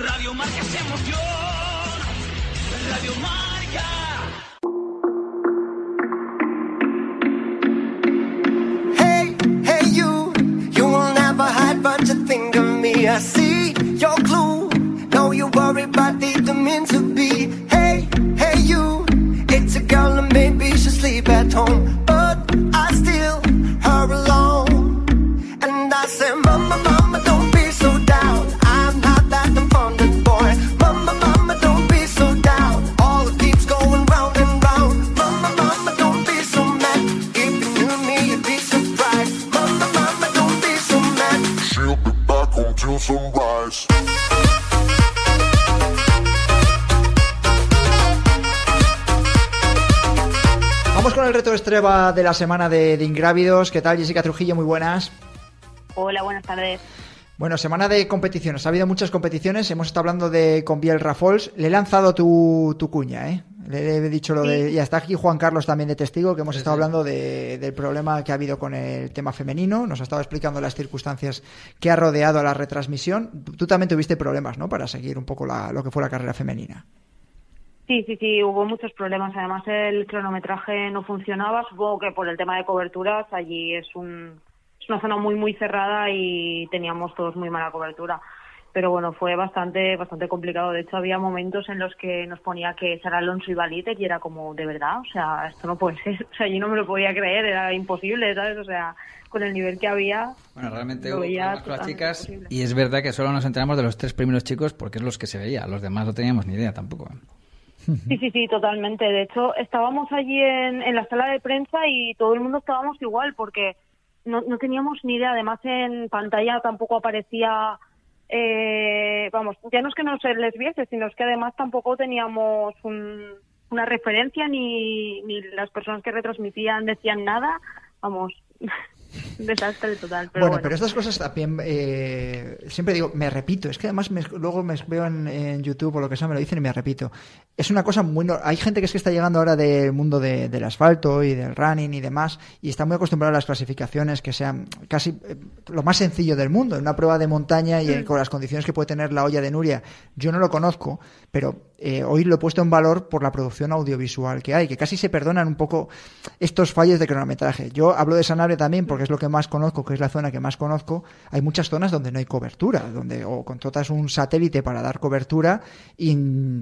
Radio Marca es emoción. Radio Marca. Hey, hey, you. You will never hide, but you think of me. I see your clue. Know you worry, but didn't to be. Hey, hey, you. It's a girl, and maybe she'll sleep at home. El reto de la semana de, de Ingrávidos. ¿Qué tal, Jessica Trujillo? Muy buenas. Hola, buenas tardes. Bueno, semana de competiciones. Ha habido muchas competiciones. Hemos estado hablando de con Biel Rafols. Le he lanzado tu, tu cuña, ¿eh? Le he dicho lo de. Y está aquí Juan Carlos también de testigo, que hemos estado hablando de- del problema que ha habido con el tema femenino. Nos ha estado explicando las circunstancias que ha rodeado a la retransmisión. Tú también tuviste problemas, ¿no? Para seguir un poco la- lo que fue la carrera femenina. Sí, sí, sí, hubo muchos problemas. Además, el cronometraje no funcionaba. Supongo que por el tema de coberturas, allí es, un, es una zona muy, muy cerrada y teníamos todos muy mala cobertura. Pero bueno, fue bastante, bastante complicado. De hecho, había momentos en los que nos ponía que Sara Alonso iba líder y era como, de verdad, o sea, esto no puede ser. O sea, yo no me lo podía creer, era imposible, ¿sabes? O sea, con el nivel que había. Bueno, realmente hubo problemas con las chicas imposible. y es verdad que solo nos enteramos de los tres primeros chicos porque es los que se veía. Los demás no teníamos ni idea tampoco. ¿eh? Sí, sí, sí, totalmente. De hecho, estábamos allí en, en la sala de prensa y todo el mundo estábamos igual porque no, no teníamos ni idea. Además, en pantalla tampoco aparecía, eh, vamos, ya no es que no se les viese, sino es que además tampoco teníamos un- una referencia ni, ni las personas que retransmitían decían nada. Vamos, desastre total. Pero bueno, bueno, pero estas cosas también, eh, siempre digo, me repito, es que además me- luego me veo en, en YouTube o lo que sea, me lo dicen y me repito. Es una cosa muy... no- Hay gente que es que está llegando ahora del mundo de- del asfalto y del running y demás y está muy acostumbrada a las clasificaciones que sean casi eh, lo más sencillo del mundo. En una prueba de montaña y en- con las condiciones que puede tener la olla de Nuria, yo no lo conozco, pero eh, hoy lo he puesto en valor por la producción audiovisual que hay, que casi se perdonan un poco estos fallos de cronometraje. Yo hablo de Sanabria también porque es lo que más conozco, que es la zona que más conozco. Hay muchas zonas donde no hay cobertura, donde o contratas un satélite para dar cobertura y,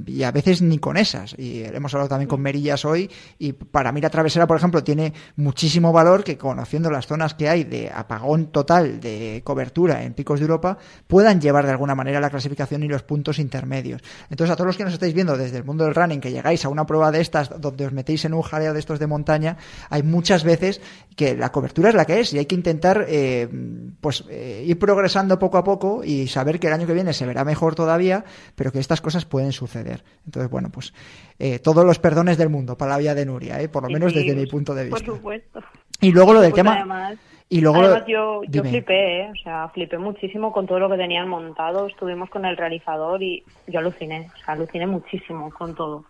y a veces ni con esas. Y hemos hablado también con Merillas hoy y para mí la travesera, por ejemplo, tiene muchísimo valor que conociendo las zonas que hay de apagón total de cobertura en picos de Europa puedan llevar de alguna manera la clasificación y los puntos intermedios. Entonces, a todos los que nos estáis viendo desde el mundo del running, que llegáis a una prueba de estas donde os metéis en un jaleo de estos de montaña, hay muchas veces que la cobertura es la que es y hay que intentar eh, pues eh, ir progresando poco a poco y saber que el año que viene se verá mejor todavía, pero que estas cosas pueden suceder. Entonces, bueno, pues eh, todos los perdones del mundo para la vía de Nuria, ¿eh? por lo menos sí, desde mi punto de Por vista. supuesto. Y luego lo del Pues tema además- Y luego, Además, yo, flipé, ¿eh? o sea, flipé muchísimo con todo lo que tenían montado. Estuvimos con el realizador y yo aluciné, o sea, aluciné muchísimo con todo.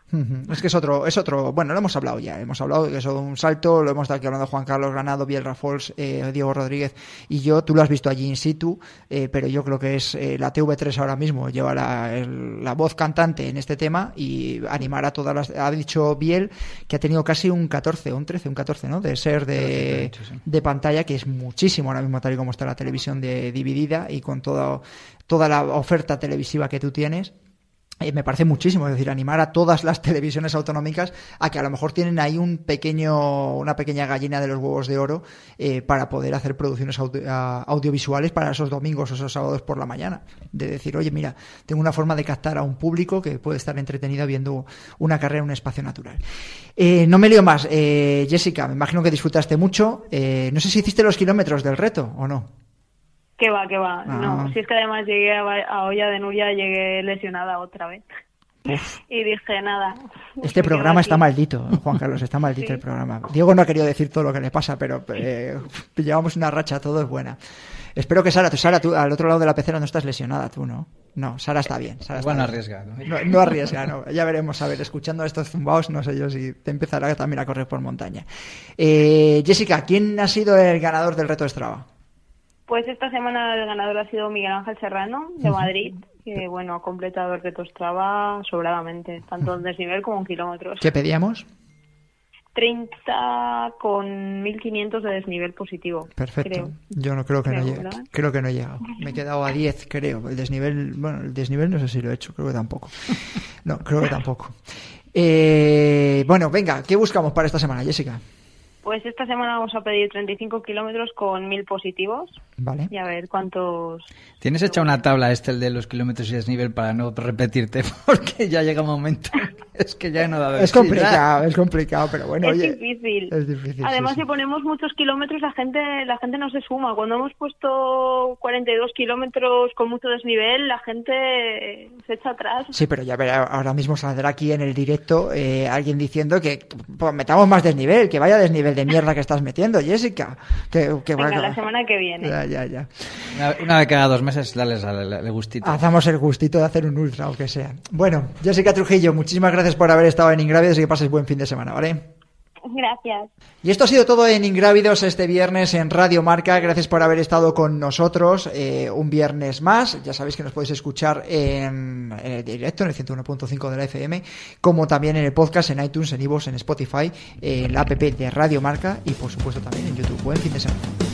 Es que es otro, es otro, bueno, lo hemos hablado ya, hemos hablado de que es un salto, lo hemos estado aquí hablando Juan Carlos Granado, Biel Rafols, eh, Diego Rodríguez y yo, tú lo has visto allí in situ, eh, pero yo creo que es eh, la TV3 ahora mismo, lleva la, el- la voz cantante en este tema y animar a todas las, ha dicho Biel que ha tenido casi un 14, un 13, un 14, ¿no? De ser de, 13, sí. de pantalla, que es muchísimo ahora mismo tal y como está la televisión de, dividida y con toda, toda la oferta televisiva que tú tienes. Eh, me parece muchísimo, es decir, animar a todas las televisiones autonómicas a que a lo mejor tienen ahí un pequeño, una pequeña gallina de los huevos de oro eh, para poder hacer producciones audiovisuales para esos domingos o esos sábados por la mañana. De decir, oye, mira, tengo una forma de captar a un público que puede estar entretenido viendo una carrera en un espacio natural. Eh, no me lío más. Jessica, me imagino que disfrutaste mucho. No sé si hiciste los kilómetros del reto o no. Que va, que va. Ah. No, si es que además llegué a, a Olla de Nuria, llegué lesionada otra vez. Y dije, nada. Este programa aquí. está maldito, Juan Carlos, está maldito Sí. el programa. Diego no ha querido decir todo lo que le pasa, pero eh, llevamos una racha, todo es buena. Espero que Sara, tú, Sara, tú al otro lado de la pecera no estás lesionada, tú, ¿no? No, Sara está bien. Sara está Igual no bien. arriesga. ¿no? No, no arriesga, no. Ya veremos, a ver, escuchando estos zumbaos, no sé yo si te empezará también a correr por montaña. Eh, Jessica, ¿quién ha sido el ganador del reto de Strava? Pues esta semana el ganador ha sido Miguel Ángel Serrano, de Madrid, que bueno, ha completado el reto Strava sobradamente, tanto en desnivel como en kilómetros. ¿Qué pedíamos? 30 con 1500 de desnivel positivo. Perfecto. creo. Yo no creo que no llegue. Creo que no he llegado. Me he quedado a 10, creo. El desnivel, bueno, el desnivel no sé si lo he hecho, creo que tampoco. No, creo que tampoco. Eh, bueno, venga, ¿qué buscamos para esta semana, Jessica? Pues esta semana vamos a pedir 35 kilómetros con 1000 positivos Vale. y a ver cuántos. ¿Tienes hecha una tabla este el de los kilómetros y desnivel para no repetirte? Porque ya llega un momento. Es que ya no da Es complicado, es complicado, pero bueno, es oye. difícil. Es difícil. Además, sí, sí. si ponemos muchos kilómetros, la gente, la gente no se suma. Cuando hemos puesto 42 kilómetros con mucho desnivel, la gente se echa atrás. Sí, pero ya verá, ahora mismo saldrá aquí en el directo eh, alguien diciendo que pues, metamos más desnivel, que vaya desnivel de mierda que estás metiendo, Jessica. Que, que Venga, va- la semana que viene. Ya, ya, ya. Una, una vez cada dos meses, dales al al gustito. Hacemos el gustito de hacer un ultra o que sea. Bueno, Jessica Trujillo, muchísimas gracias por haber estado en Ingrávidos y que pases buen fin de semana, ¿vale? Gracias. Y esto ha sido todo en Ingrávidos este viernes en Radio Marca. Gracias por haber estado con nosotros eh, un viernes más. Ya sabéis que nos podéis escuchar en, en el directo, en el 101.5 de la FM, como también en el podcast, en iTunes, en iVoox, en Spotify, en la app de Radio Marca y por supuesto también en YouTube. Buen fin de semana.